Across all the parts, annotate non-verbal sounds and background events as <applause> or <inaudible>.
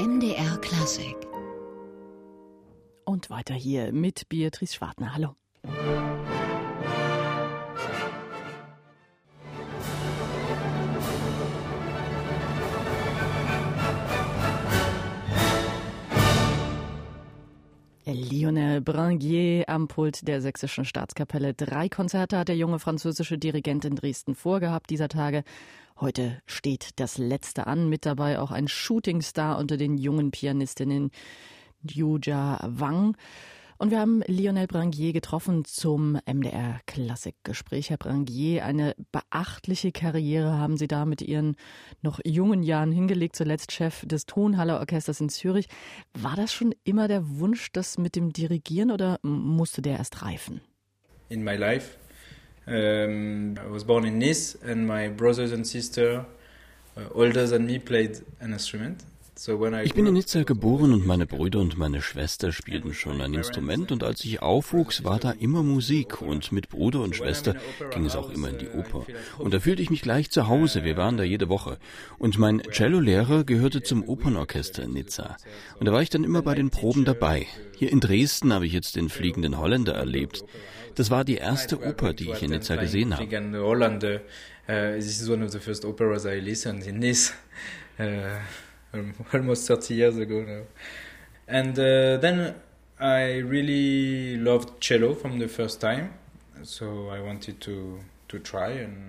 MDR Klassik. Und weiter hier mit Beatrice Schwartner. Hallo. Lionel Brangier am Pult der Sächsischen Staatskapelle. Drei Konzerte hat der junge französische Dirigent in Dresden vorgehabt dieser Tage. Heute steht das letzte an, mit dabei auch ein Shootingstar unter den jungen Pianistinnen Yuja Wang. Und wir haben Lionel Brangier getroffen zum MDR Klassikgespräch. Herr Brangier, eine beachtliche Karriere haben Sie da mit Ihren noch jungen Jahren hingelegt, zuletzt Chef des Tonhaller Orchesters in Zürich. War das schon immer der Wunsch, das mit dem Dirigieren oder musste der erst reifen? In my life, um, I was born in Nice and my brothers and sisters, uh, older than me, played an instrument. Ich bin in Nizza geboren und meine Brüder und meine Schwester spielten schon ein Instrument und als ich aufwuchs, war da immer Musik und mit Bruder und Schwester ging es auch immer in die Oper. Und da fühlte ich mich gleich zu Hause, wir waren da jede Woche. Und mein Cellolehrer gehörte zum Opernorchester in Nizza. Und da war ich dann immer bei den Proben dabei. Hier in Dresden habe ich jetzt den Fliegenden Holländer erlebt. Das war die erste Oper, die ich in Nizza gesehen habe. Uh, this is one of the first operas I listened in Nice. <laughs> Almost <laughs> 30 years ago now. And uh, then I really loved cello from the first time, so I wanted to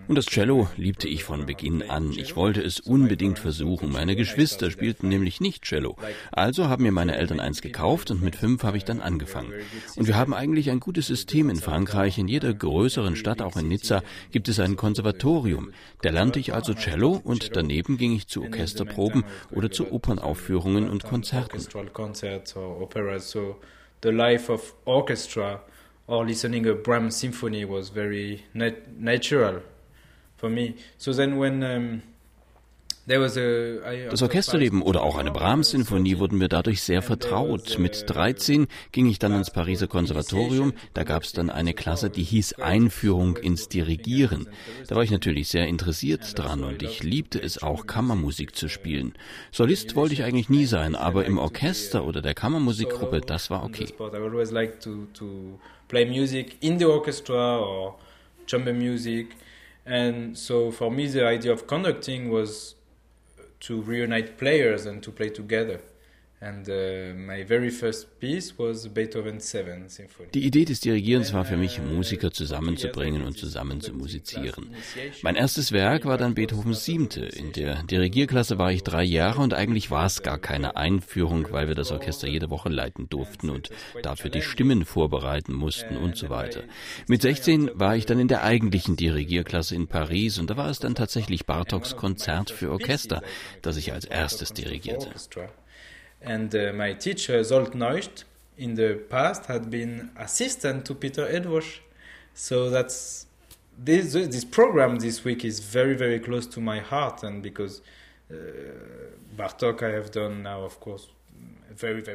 Und das Cello liebte ich von Beginn an. Ich wollte es unbedingt versuchen. Meine Geschwister spielten nämlich nicht Cello. Also haben mir meine Eltern eins gekauft und mit fünf habe ich dann angefangen. Und wir haben eigentlich ein gutes System in Frankreich. In jeder größeren Stadt, auch in Nizza, gibt es ein Konservatorium. Da lernte ich also Cello und daneben ging ich zu Orchesterproben oder zu Opernaufführungen und Konzerten. The life of orchestra or listening a Brahms symphony was very nat- natural for me. So then when um, das Orchesterleben oder auch eine Brahms-Sinfonie wurden mir dadurch sehr vertraut. Mit 13 ging ich dann ins Pariser Konservatorium. Da gab es dann eine Klasse, die hieß Einführung ins Dirigieren. Da war ich natürlich sehr interessiert dran und ich liebte es auch, Kammermusik zu spielen. Solist wollte ich eigentlich nie sein, aber im Orchester oder der Kammermusikgruppe, das war okay. Play music in the orchestra or chamber music. And so for me, the idea of conducting was to reunite players and to play together. Die Idee des Dirigierens war für mich, Musiker zusammenzubringen und zusammen zu musizieren. Mein erstes Werk war dann Beethovens Siebte. In der Dirigierklasse war ich drei Jahre und eigentlich war es gar keine Einführung, weil wir das Orchester jede Woche leiten durften und dafür die Stimmen vorbereiten mussten und so weiter. Mit 16 war ich dann in der eigentlichen Dirigierklasse in Paris und da war es dann tatsächlich Bartoks Konzert für Orchester, das ich als erstes dirigierte. And uh, my teacher, Zolt Neucht, in the past had been assistant to Peter Edwash. So that's this this program this week is very very close to my heart, and because uh, Bartok I have done now, of course,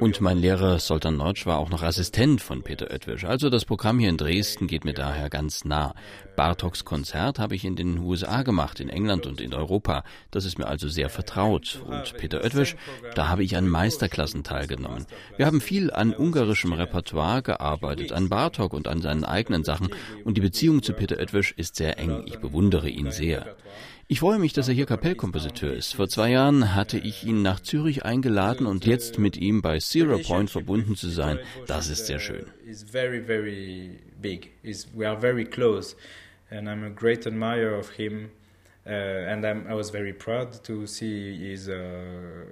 Und mein Lehrer Soltan Neutsch war auch noch Assistent von Peter Oetwisch. Also das Programm hier in Dresden geht mir daher ganz nah. Bartoks Konzert habe ich in den USA gemacht, in England und in Europa. Das ist mir also sehr vertraut. Und Peter Oetwisch, da habe ich an Meisterklassen teilgenommen. Wir haben viel an ungarischem Repertoire gearbeitet, an Bartok und an seinen eigenen Sachen. Und die Beziehung zu Peter Oetwisch ist sehr eng. Ich bewundere ihn sehr. Ich freue mich, dass er hier Kapellkompositeur ist. Vor zwei Jahren hatte ich ihn nach Zürich eingeladen und jetzt mit ihm bei Zero Point verbunden zu sein, das ist sehr schön. and I'm a great admirer of him. Uh, and I'm, I was very proud to see his uh,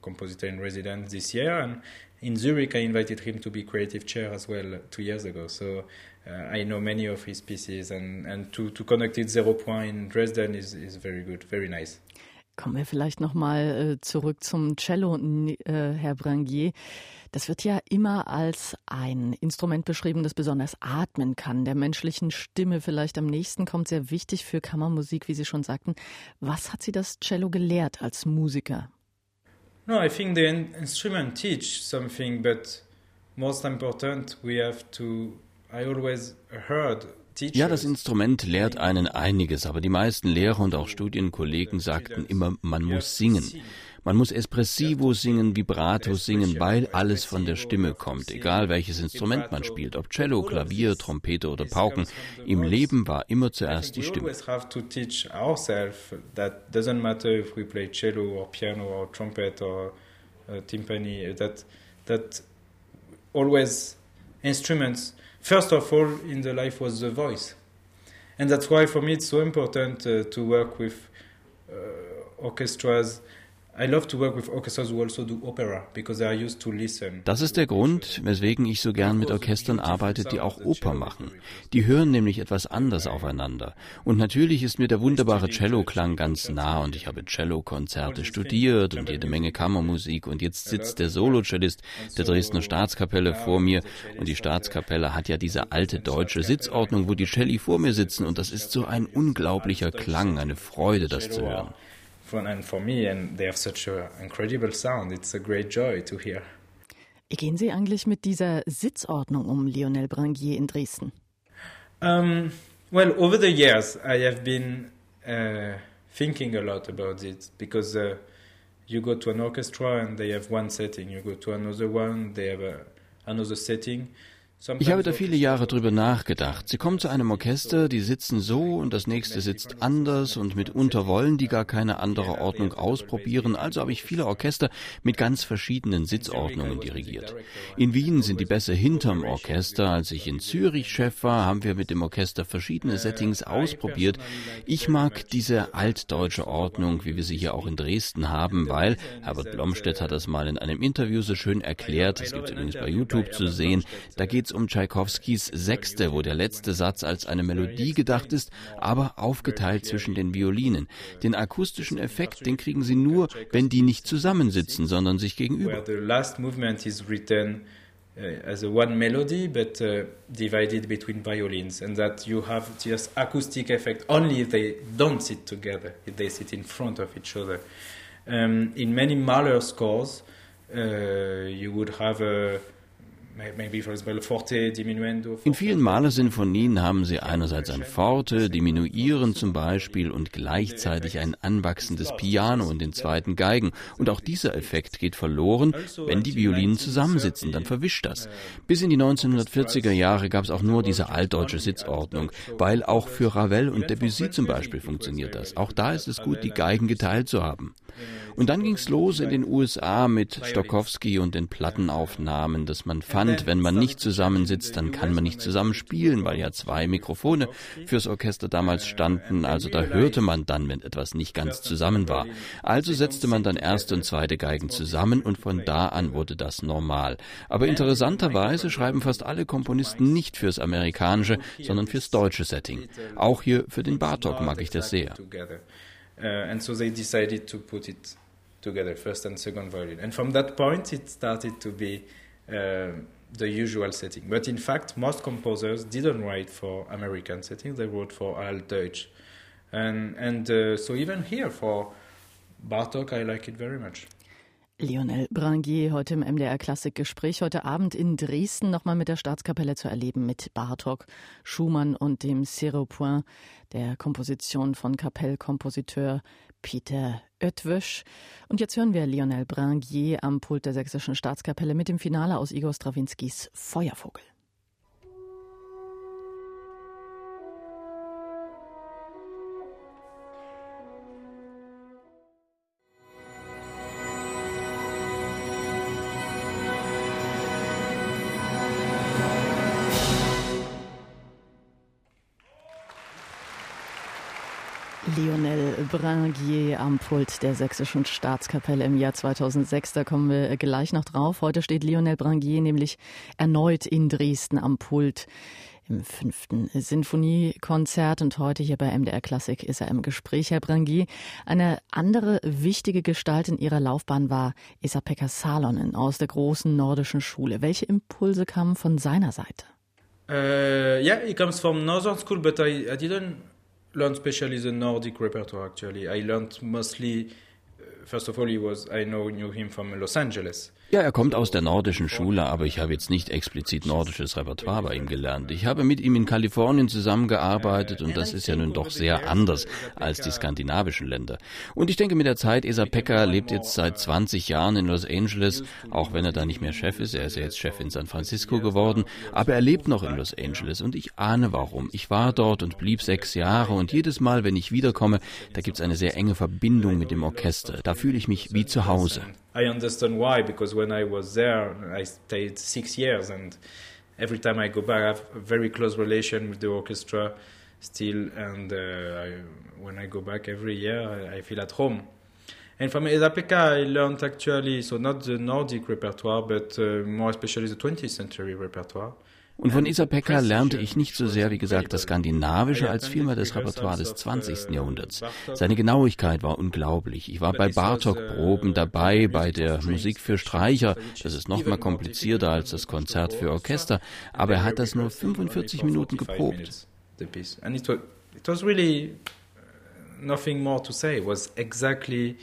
compositor in residence this year. And in Zurich, I invited him to be creative chair as well two years ago. So uh, I know many of his pieces, and, and to, to connect it Zero Point in Dresden is, is very good, very nice. Kommen wir vielleicht nochmal äh, zurück zum Cello, äh, Herr Brangier. Das wird ja immer als ein Instrument beschrieben, das besonders atmen kann, der menschlichen Stimme vielleicht am nächsten kommt, sehr wichtig für Kammermusik, wie Sie schon sagten. Was hat Sie das Cello gelehrt als Musiker? No, I think the instrument teach something, but most important, we have to. I always heard ja, das Instrument lehrt einen einiges, aber die meisten Lehrer und auch Studienkollegen sagten immer, man muss singen. Man muss Espressivo singen, Vibrato singen, weil alles von der Stimme kommt, egal welches Instrument man spielt, ob Cello, Klavier, Trompete oder Pauken. Im Leben war immer zuerst die Stimme. timpani, that, that always instruments, first of all in the life was the voice. And that's why for me it's so important uh, to work with uh, orchestras Das ist der Grund, weswegen ich so gern mit Orchestern arbeite, die auch Oper machen. Die hören nämlich etwas anders aufeinander. Und natürlich ist mir der wunderbare Celloklang ganz nah und ich habe Cellokonzerte studiert und jede Menge Kammermusik und jetzt sitzt der Solocellist der Dresdner Staatskapelle vor mir und die Staatskapelle hat ja diese alte deutsche Sitzordnung, wo die Celli vor mir sitzen und das ist so ein unglaublicher Klang, eine Freude, das zu hören fun and for me and they have such an incredible sound. It's a great joy to hear. Wie gehen Sie eigentlich mit dieser Sitzordnung um Lionel Brangier in Dresden? Um, well, over the years I have been uh, thinking a lot about it because uh, you go to an orchestra and they have one setting, you go to another one, they have a, another setting. Ich habe da viele Jahre drüber nachgedacht. Sie kommen zu einem Orchester, die sitzen so und das nächste sitzt anders und mitunter wollen die gar keine andere Ordnung ausprobieren. Also habe ich viele Orchester mit ganz verschiedenen Sitzordnungen dirigiert. In Wien sind die besser hinterm Orchester. Als ich in Zürich Chef war, haben wir mit dem Orchester verschiedene Settings ausprobiert. Ich mag diese altdeutsche Ordnung, wie wir sie hier auch in Dresden haben, weil Herbert Blomstedt hat das mal in einem Interview so schön erklärt. Das gibt es übrigens bei YouTube zu sehen. Da geht es um Tschaikowskis Sechste, wo der letzte Satz als eine Melodie gedacht ist, aber aufgeteilt zwischen den Violinen. Den akustischen Effekt, den kriegen Sie nur, wenn die nicht zusammensitzen, sondern sich gegenüber. Uh, as a one melody, but uh, divided between violins, and that you have just acoustic effect only if they don't sit together, if they sit in front of each other. Um, in many Mahler scores, uh, you would have a in vielen Mahler-Sinfonien haben sie einerseits ein Forte, Diminuieren zum Beispiel und gleichzeitig ein anwachsendes Piano und den zweiten Geigen. Und auch dieser Effekt geht verloren, wenn die Violinen zusammensitzen, dann verwischt das. Bis in die 1940er Jahre gab es auch nur diese altdeutsche Sitzordnung, weil auch für Ravel und Debussy zum Beispiel funktioniert das. Auch da ist es gut, die Geigen geteilt zu haben. Und dann ging's los in den USA mit Stokowski und den Plattenaufnahmen, dass man fand, wenn man nicht zusammensitzt, dann kann man nicht zusammen spielen, weil ja zwei Mikrofone fürs Orchester damals standen. Also da hörte man dann, wenn etwas nicht ganz zusammen war. Also setzte man dann erste und zweite Geigen zusammen und von da an wurde das normal. Aber interessanterweise schreiben fast alle Komponisten nicht fürs amerikanische, sondern fürs deutsche Setting. Auch hier für den Bartok mag ich das sehr. Uh, and so they decided to put it together, first and second violin. And from that point, it started to be uh, the usual setting. But in fact, most composers didn't write for American settings; they wrote for Altdeutsch. And and uh, so even here for Bartok, I like it very much. Lionel Brangier heute im MDR Klassikgespräch heute Abend in Dresden nochmal mit der Staatskapelle zu erleben mit Bartok, Schumann und dem Seropoint der Komposition von Kapellkompositeur Peter Oetwösch. Und jetzt hören wir Lionel Brangier am Pult der Sächsischen Staatskapelle mit dem Finale aus Igor Strawinskys Feuervogel. Lionel Brangier am Pult der Sächsischen Staatskapelle im Jahr 2006. Da kommen wir gleich noch drauf. Heute steht Lionel Brangier nämlich erneut in Dresden am Pult im fünften Sinfoniekonzert und heute hier bei MDR Klassik ist er im Gespräch, Herr Brangier. Eine andere wichtige Gestalt in Ihrer Laufbahn war Esa-Pekka Salonen aus der großen nordischen Schule. Welche Impulse kamen von seiner Seite? Uh, yeah, he comes from Northern School, but I, I didn't learned especially the Nordic repertoire. Actually, I learned mostly uh, first of all, he was I know knew him from Los Angeles. Ja, er kommt aus der nordischen Schule, aber ich habe jetzt nicht explizit nordisches Repertoire bei ihm gelernt. Ich habe mit ihm in Kalifornien zusammengearbeitet und das ist ja nun doch sehr anders als die skandinavischen Länder. Und ich denke mit der Zeit, Esa Pekka lebt jetzt seit 20 Jahren in Los Angeles, auch wenn er da nicht mehr Chef ist. Er ist ja jetzt Chef in San Francisco geworden, aber er lebt noch in Los Angeles und ich ahne warum. Ich war dort und blieb sechs Jahre und jedes Mal, wenn ich wiederkomme, da gibt es eine sehr enge Verbindung mit dem Orchester. Da fühle ich mich wie zu Hause. I understand why because when I was there, I stayed six years, and every time I go back, I have a very close relation with the orchestra still. And uh, I, when I go back every year, I, I feel at home. And from Ezapeka, I learned actually, so not the Nordic repertoire, but uh, more especially the 20th century repertoire. Und von Isa Pekka lernte ich nicht so sehr, wie gesagt, das Skandinavische, als vielmehr das Repertoire des 20. Jahrhunderts. Seine Genauigkeit war unglaublich. Ich war bei Bartok-Proben dabei, bei der Musik für Streicher. Das ist noch mal komplizierter als das Konzert für Orchester. Aber er hat das nur 45 Minuten geprobt. It was really nothing more to say. It was exactly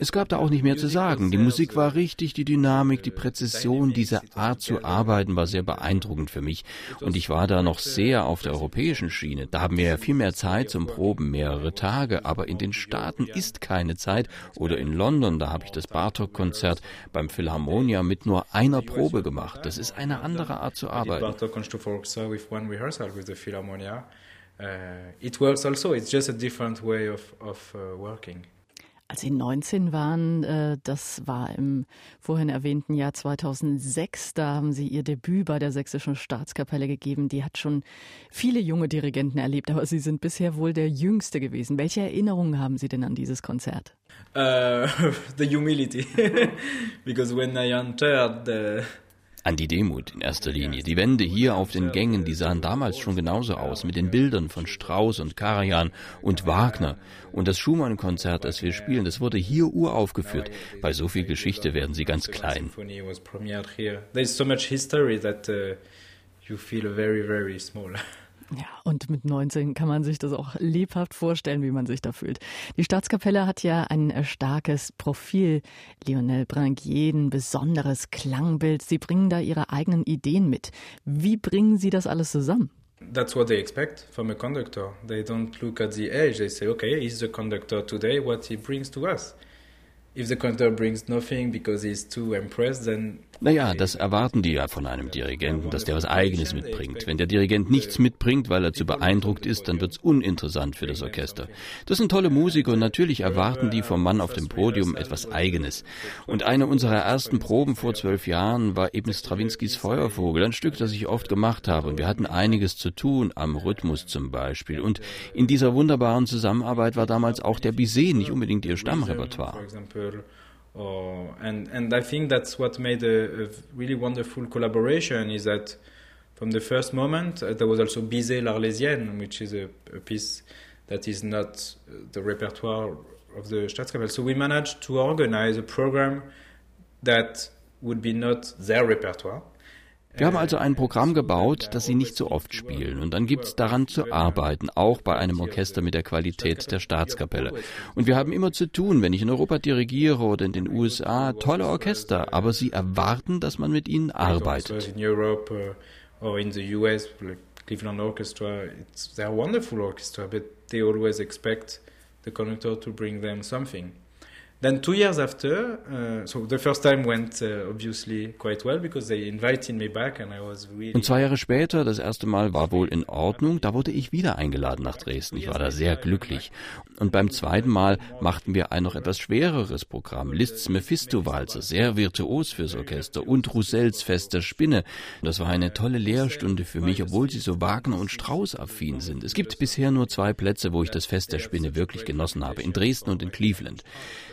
es gab da auch nicht mehr zu sagen. Die Musik war richtig, die Dynamik, die Präzision, diese Art zu arbeiten war sehr beeindruckend für mich. Und ich war da noch sehr auf der europäischen Schiene. Da haben wir ja viel mehr Zeit zum Proben, mehrere Tage. Aber in den Staaten ist keine Zeit. Oder in London, da habe ich das Bartok-Konzert beim Philharmonia mit nur einer Probe gemacht. Das ist eine andere Art zu arbeiten. Uh, it works also. It's just a different way of, of uh, working. Als Sie 19 waren, äh, das war im vorhin erwähnten Jahr 2006, da haben Sie Ihr Debüt bei der Sächsischen Staatskapelle gegeben. Die hat schon viele junge Dirigenten erlebt, aber Sie sind bisher wohl der Jüngste gewesen. Welche Erinnerungen haben Sie denn an dieses Konzert? Uh, <laughs> the humility, <laughs> because when I entered the an die Demut in erster Linie. Die Wände hier auf den Gängen, die sahen damals schon genauso aus, mit den Bildern von Strauss und Karajan und Wagner. Und das Schumann-Konzert, das wir spielen, das wurde hier uraufgeführt. Bei so viel Geschichte werden sie ganz klein. Uh, you feel very, very small. <laughs> Ja, und mit 19 kann man sich das auch lebhaft vorstellen, wie man sich da fühlt. Die Staatskapelle hat ja ein starkes Profil. Lionel Branguier, ein besonderes Klangbild. Sie bringen da ihre eigenen Ideen mit. Wie bringen Sie das alles zusammen? That's what they expect from a conductor. They don't look at the age. They say, okay, he's the conductor today, what he brings to us. If the conductor brings nothing because he's too impressed, then naja, das erwarten die ja von einem Dirigenten, dass der was Eigenes mitbringt. Wenn der Dirigent nichts mitbringt, weil er zu beeindruckt ist, dann wird's uninteressant für das Orchester. Das sind tolle Musiker und natürlich erwarten die vom Mann auf dem Podium etwas Eigenes. Und eine unserer ersten Proben vor zwölf Jahren war eben Strawinskys Feuervogel, ein Stück, das ich oft gemacht habe. Und wir hatten einiges zu tun, am Rhythmus zum Beispiel. Und in dieser wunderbaren Zusammenarbeit war damals auch der Bizet nicht unbedingt ihr Stammrepertoire. Uh, and and I think that's what made a, a, really wonderful collaboration is that from the first moment uh, there was also Bizet l'Arlésienne, which is a, a, piece that is not uh, the repertoire of the Staatskapelle. So we managed to organize a program that would be not their repertoire, Wir haben also ein Programm gebaut, das sie nicht so oft spielen. Und dann gibt es daran zu arbeiten, auch bei einem Orchester mit der Qualität der Staatskapelle. Und wir haben immer zu tun, wenn ich in Europa dirigiere oder in den USA, tolle Orchester, aber sie erwarten, dass man mit ihnen arbeitet. like Cleveland Orchestra, it's they're wonderful orchestra, but they always expect the conductor to bring them something. Then two years after, uh, so the first time went uh, obviously quite well because they invited me back and I was really. Und zwei Jahre später, das erste Mal war wohl in Ordnung, da wurde ich wieder eingeladen nach Dresden. Ich war da sehr glücklich. Und beim zweiten Mal machten wir ein noch etwas schwereres Programm, Liszt's Mephisto-Walzer, sehr virtuos fürs Orchester und Roussels Fest der Spinne. Das war eine tolle Lehrstunde für mich, obwohl sie so Wagner- und Strauß-affin sind. Es gibt bisher nur zwei Plätze, wo ich das Fest der Spinne wirklich genossen habe, in Dresden und in Cleveland.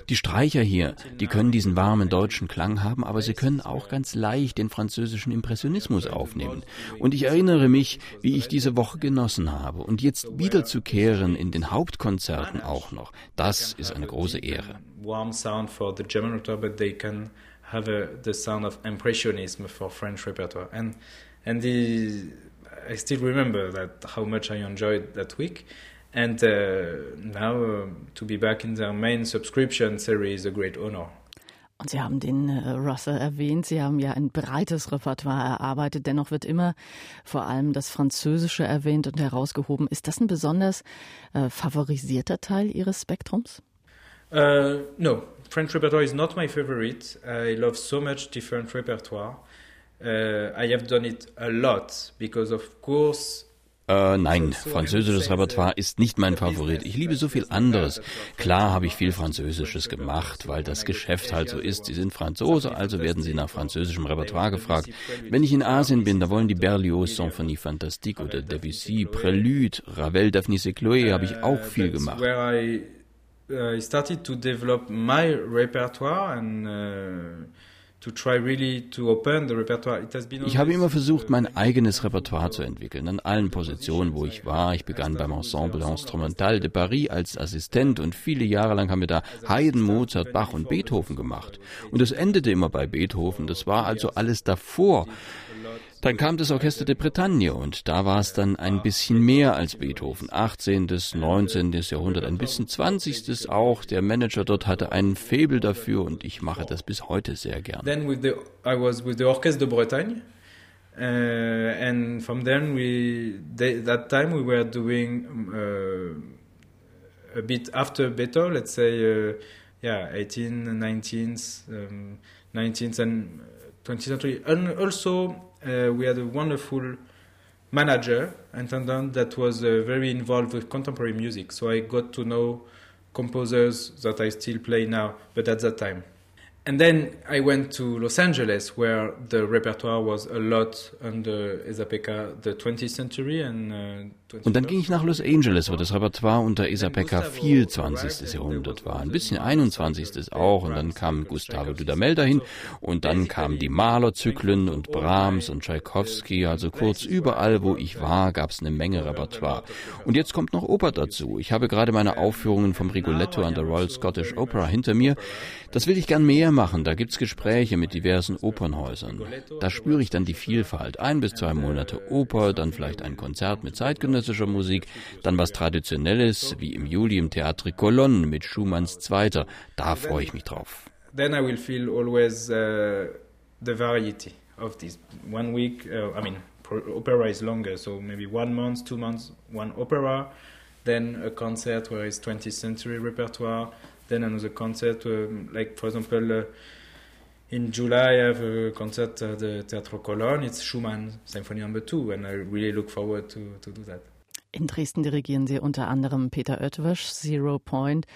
Die Streicher hier, die können diesen warmen deutschen Klang haben, aber sie können auch ganz leicht den französischen Impressionismus aufnehmen. Und ich erinnere mich, wie ich diese Woche genossen habe. Und jetzt wiederzukehren in den Hauptkonzerten auch noch, das ist eine große Ehre. Warm sound for the German repertoire, but they can have a, the sound of impressionism for French repertoire. And and the, I still remember that how much I enjoyed that week. And uh, now uh, to be back in their main subscription series is a great honor. Und Sie haben den äh, Russell erwähnt. Sie haben ja ein breites Repertoire erarbeitet. Dennoch wird immer vor allem das Französische erwähnt und herausgehoben. Ist das ein besonders äh, favorisierter Teil Ihres Spektrums? Uh, no, French repertoire is not my favorite. I love so much different repertoire. Uh, I have done it a lot because, of course, äh, nein, französisches Repertoire ist nicht mein Favorit. Ich liebe so viel anderes. Klar habe ich viel Französisches gemacht, weil das Geschäft halt so ist. Sie sind Franzose, also werden sie nach französischem Repertoire gefragt. Wenn ich in Asien bin, da wollen die Berlioz Symphonie Fantastique oder Debussy, Prélude, Ravel, Daphne Chloé habe ich auch viel gemacht. I started to develop my repertoire and uh, ich habe immer versucht, mein eigenes Repertoire zu entwickeln, an allen Positionen, wo ich war. Ich begann beim Ensemble Instrumental de Paris als Assistent und viele Jahre lang haben wir da Haydn, Mozart, Bach und Beethoven gemacht. Und es endete immer bei Beethoven. Das war also alles davor. Dann kam das Orchester de Bretagne und da war es dann ein bisschen mehr als Beethoven. 18., 19. Jahrhundert, ein bisschen 20. auch. Der Manager dort hatte einen Faible dafür und ich mache das bis heute sehr gern. Then with the, I was with the Orchestre de Bretagne. Uh, and from then we, they, that time we were doing uh, a bit after Beethoven, let's say, uh, yeah, 18th, 19th, um, 19th and 20th century. And also uh, we had a wonderful manager, intendant, that was uh, very involved with contemporary music. So I got to know composers that I still play now, but at that time. And then I went to Los Angeles, where the repertoire was a lot under Esa-Pekka, the 20th century and uh, Und dann ging ich nach Los Angeles, wo das Repertoire unter Esa-Pekka viel 20. Jahrhundert war, ein bisschen 21. auch. Und dann kam Gustavo Dudamel dahin und dann kamen die Mahler-Zyklen und Brahms und Tchaikovsky. Also kurz überall, wo ich war, gab es eine Menge Repertoire. Und jetzt kommt noch Oper dazu. Ich habe gerade meine Aufführungen vom Rigoletto an der Royal Scottish Opera hinter mir. Das will ich gern mehr machen. Da gibt's Gespräche mit diversen Opernhäusern. Da spüre ich dann die Vielfalt. Ein bis zwei Monate Oper, dann vielleicht ein Konzert mit zeitgenössischer Musik, dann was Traditionelles, wie im Juli im Theatre Colonne mit Schumanns Zweiter. Da freue ich mich drauf. Then I will feel always uh, the variety of this. One week, uh, I mean, opera is longer, so maybe one month, two months, one opera, then a concert where it's 20th century repertoire, then another concert, uh, like for example, uh, in July I have a concert at the Teatro Cologne. It's Schumann Symphony Number no. Two, and I really look forward to, to do that. In Dresden dirigieren Sie unter anderem Peter Oetwisch, Zero Point.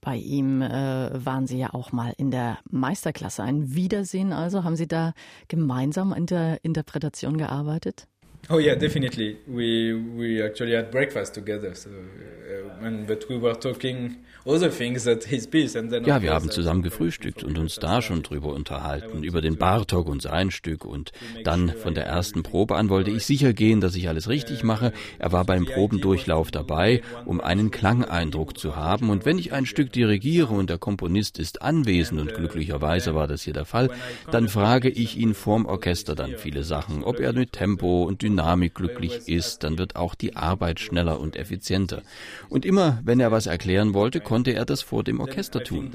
Bei ihm äh, waren Sie ja auch mal in der Meisterklasse. Ein Wiedersehen also. Haben Sie da gemeinsam in der Interpretation gearbeitet? Oh yeah, definitely. We we actually had breakfast together. So, uh, and, but we were talking other things at his piece. And then ja, wir haben zusammen gefrühstückt und uns da schon drüber unterhalten, über den Bartok und sein Stück. Und dann von der ersten Probe an wollte ich sicher gehen, dass ich alles richtig mache. Er war beim Probendurchlauf dabei, um einen Klangeindruck zu haben. Und wenn ich ein Stück dirigiere und der Komponist ist anwesend, und glücklicherweise war das hier der Fall, dann frage ich ihn vorm Orchester dann viele Sachen, ob er mit Tempo und Dynamik glücklich ist, dann wird auch die Arbeit schneller und effizienter. Und immer, wenn er was erklären wollte, konnte er das vor dem Orchester tun.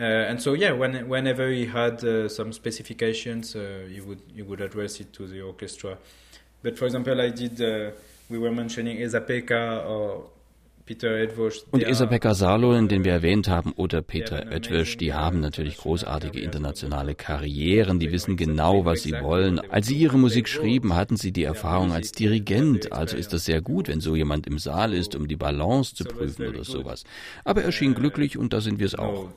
Uh, and so, yeah, when, whenever he had uh, some specifications, uh, he would he would address it to the orchestra. But for example, I did. Uh, we were mentioning Ezapeka or und Isabeka Salonen, den wir erwähnt haben, oder Peter Oetwisch, die haben natürlich großartige internationale Karrieren, die wissen genau, was sie wollen. Als sie ihre Musik schrieben, hatten sie die Erfahrung als Dirigent, also ist das sehr gut, wenn so jemand im Saal ist, um die Balance zu prüfen oder sowas. Aber er schien glücklich und da sind wir es auch.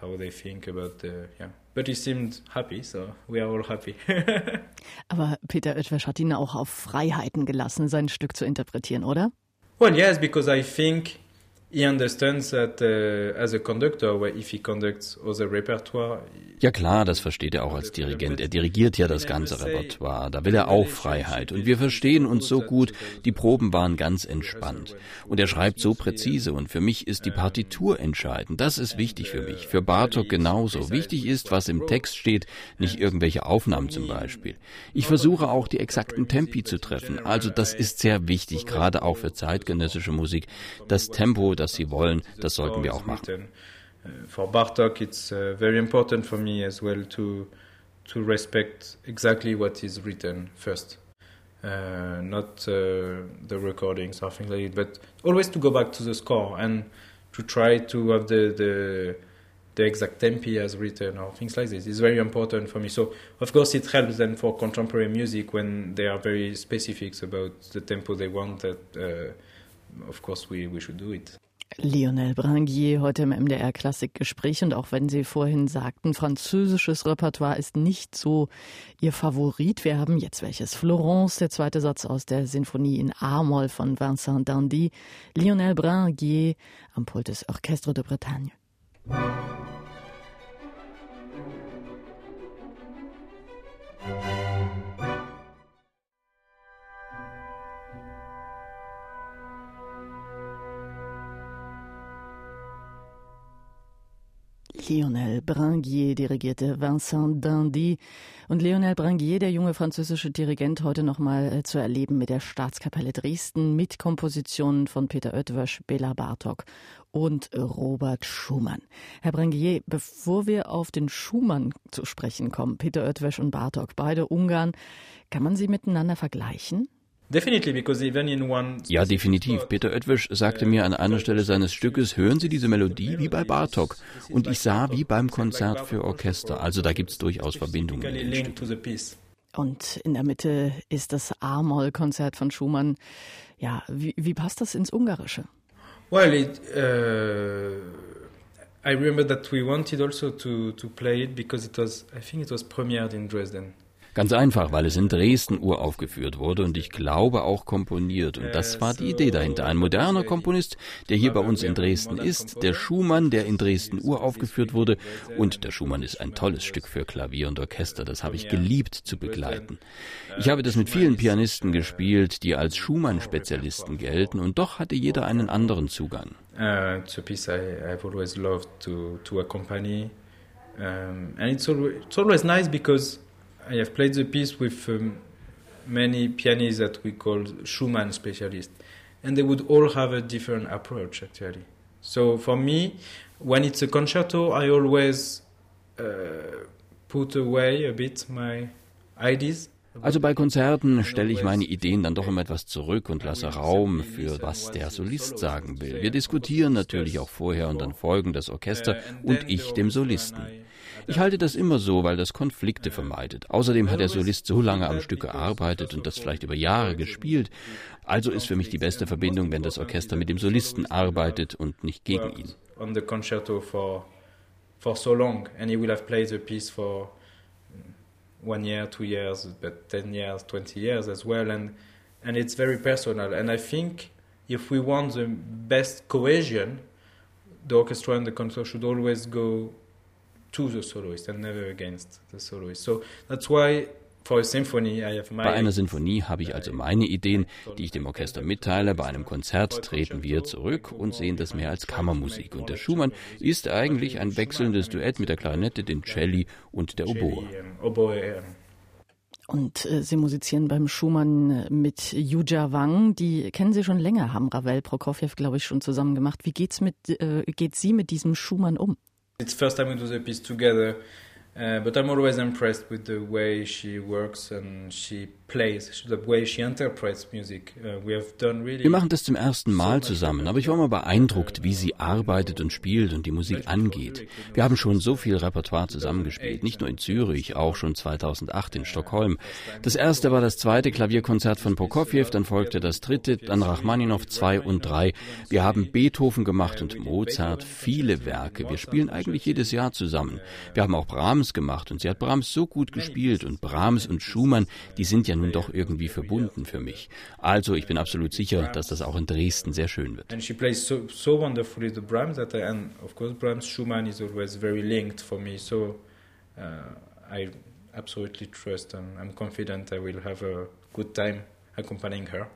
How they think about the, yeah. But he seemed happy, so we are all happy. <laughs> Aber Peter Oetwisch hat ihn auch auf Freiheiten gelassen, sein Stück zu interpretieren, oder? Well, yes, because I think he understands that uh, as a conductor, where if he conducts other repertoire. Ja klar, das versteht er auch als Dirigent. Er dirigiert ja das ganze Repertoire. Da will er auch Freiheit. Und wir verstehen uns so gut. Die Proben waren ganz entspannt. Und er schreibt so präzise. Und für mich ist die Partitur entscheidend. Das ist wichtig für mich. Für Bartok genauso. Wichtig ist, was im Text steht, nicht irgendwelche Aufnahmen zum Beispiel. Ich versuche auch die exakten Tempi zu treffen. Also das ist sehr wichtig, gerade auch für zeitgenössische Musik. Das Tempo, das sie wollen, das sollten wir auch machen. Uh, for Bartok, it's uh, very important for me as well to to respect exactly what is written first. Uh, not uh, the recordings or things like that, but always to go back to the score and to try to have the, the the exact tempi as written or things like this is very important for me. So of course it helps then for contemporary music when they are very specific about the tempo they want. That uh, of course we we should do it. Lionel Branguier heute im MDR Klassikgespräch und auch wenn Sie vorhin sagten, französisches Repertoire ist nicht so Ihr Favorit. Wir haben jetzt welches. Florence, der zweite Satz aus der Sinfonie in A-Moll von Vincent Dandy. Lionel Branguier am Pult des Orchestre de Bretagne. Lionel Branguier dirigierte Vincent Dandy. Und Lionel Branguier, der junge französische Dirigent, heute nochmal äh, zu erleben mit der Staatskapelle Dresden mit Kompositionen von Peter Oetwösch, Bela Bartok und Robert Schumann. Herr Branguier, bevor wir auf den Schumann zu sprechen kommen, Peter Oetwösch und Bartok, beide Ungarn, kann man sie miteinander vergleichen? Ja, definitiv. Peter Oetwisch sagte mir an einer Stelle seines Stückes, hören Sie diese Melodie wie bei Bartok. Und ich sah wie beim Konzert für Orchester. Also da gibt es durchaus Verbindungen in den Und in der Mitte ist das A-Moll-Konzert von Schumann. Ja, wie, wie, passt das ins Ungarische? Well, it, uh, I remember that we wanted also to, to play it because it was, I think it was premiered in Dresden. Ganz einfach, weil es in Dresden uraufgeführt wurde und ich glaube auch komponiert. Und das war die Idee dahinter. Ein moderner Komponist, der hier bei uns in Dresden ist, der Schumann, der in Dresden uraufgeführt wurde. Und der Schumann ist ein tolles Stück für Klavier und Orchester. Das habe ich geliebt zu begleiten. Ich habe das mit vielen Pianisten gespielt, die als Schumann-Spezialisten gelten. Und doch hatte jeder einen anderen Zugang. Uh, it's a piece I, I've always loved to, to accompany. Um, and it's always, it's always nice because I have played the piece with um, many pianists that we call Schumann specialists, and they would all have a different approach actually. So for me, when it's a concerto, I always uh, put away a bit my ideas. Also bei Konzerten stelle ich meine Ideen dann doch immer etwas zurück und lasse Raum für was der Solist sagen will. Wir diskutieren natürlich auch vorher und dann folgen das Orchester und ich dem Solisten. Ich halte das immer so, weil das Konflikte vermeidet. Außerdem hat der Solist so lange am Stück gearbeitet und das vielleicht über Jahre gespielt. Also ist für mich die beste Verbindung, wenn das Orchester mit dem Solisten arbeitet und nicht gegen ihn. One year, two years, but ten years, twenty years as well, and and it's very personal. And I think if we want the best cohesion, the orchestra and the concerto should always go to the soloist and never against the soloist. So that's why bei einer Sinfonie habe ich also meine Ideen, die ich dem Orchester mitteile. Bei einem Konzert treten wir zurück und sehen das mehr als Kammermusik. Und der Schumann ist eigentlich ein wechselndes Duett mit der Klarinette, dem Celli und der Oboe. Und äh, Sie musizieren beim Schumann äh, mit Yuja Wang. Die kennen Sie schon länger, haben Ravel, Prokofjew, glaube ich, schon zusammen gemacht. Wie geht's mit, äh, geht sie mit diesem Schumann um? It's first time we do the piece together. Uh, but I'm always impressed with the way she works and she Uh, Wir machen das zum ersten Mal zusammen, aber ich war mal beeindruckt, wie sie arbeitet und spielt und die Musik angeht. Wir haben schon so viel Repertoire zusammengespielt, nicht nur in Zürich, auch schon 2008 in Stockholm. Das erste war das zweite Klavierkonzert von Prokofjew, dann folgte das dritte, dann Rachmaninow 2 und 3. Wir haben Beethoven gemacht und Mozart, viele Werke. Wir spielen eigentlich jedes Jahr zusammen. Wir haben auch Brahms gemacht und sie hat Brahms so gut gespielt und Brahms und Schumann, die sind ja ja nun doch irgendwie verbunden für mich. Also ich bin absolut sicher, dass das auch in Dresden sehr schön wird. And she plays so, so wonderfully the Brahms that I, and of course Brahms Schumann is always very linked for me. So uh, I absolutely trust and I'm confident I will have a good time accompanying her.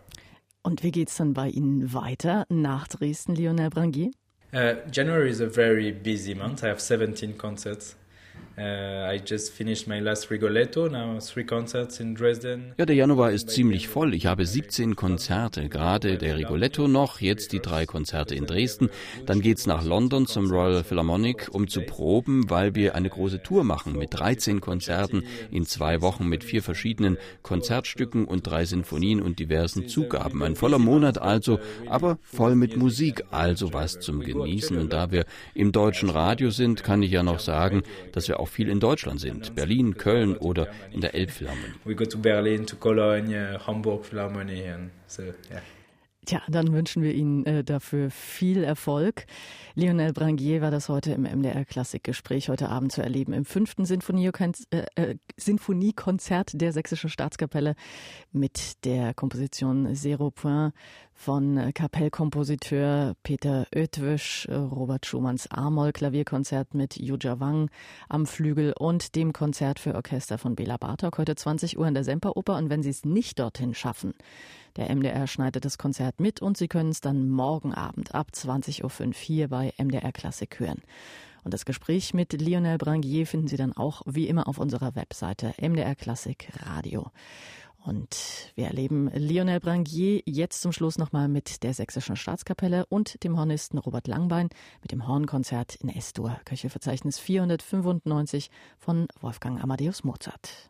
Und wie geht's dann bei Ihnen weiter nach Dresden, Lionel Brangier? Uh, January is a very busy month. I have 17 concerts Uh, ja, der Januar ist ziemlich voll. Ich habe 17 Konzerte, gerade der Rigoletto noch, jetzt die drei Konzerte in Dresden. Dann geht's nach London zum Royal Philharmonic, um zu proben, weil wir eine große Tour machen mit 13 Konzerten in zwei Wochen mit vier verschiedenen Konzertstücken und drei Sinfonien und diversen Zugaben. Ein voller Monat also, aber voll mit Musik, also was zum Genießen. Und da wir im deutschen Radio sind, kann ich ja noch sagen, dass wir auch viel in Deutschland sind. Berlin, Köln oder in der Elbphilharmonie. We go to Berlin, to Cologne, Hamburg Philharmonie. And so, yeah. Tja, dann wünschen wir Ihnen äh, dafür viel Erfolg. Lionel Brangier war das heute im MDR Klassikgespräch heute Abend zu erleben im fünften Sinfoniekonzert äh, äh, Sinfoniekonzert der Sächsischen Staatskapelle mit der Komposition Zero Point von Kapellkompositeur Peter Oetwisch, Robert Schumanns A-Moll Klavierkonzert mit Yuja Wang am Flügel und dem Konzert für Orchester von Bela Bartok heute 20 Uhr in der Semperoper und wenn Sie es nicht dorthin schaffen, der MDR schneidet das Konzert mit und Sie können es dann morgen Abend ab 20.05 Uhr hier bei MDR Klassik hören. Und das Gespräch mit Lionel Brangier finden Sie dann auch wie immer auf unserer Webseite MDR Klassik Radio. Und wir erleben Lionel Brangier jetzt zum Schluss nochmal mit der Sächsischen Staatskapelle und dem Hornisten Robert Langbein mit dem Hornkonzert in S-Dur, Köchelverzeichnis 495 von Wolfgang Amadeus Mozart.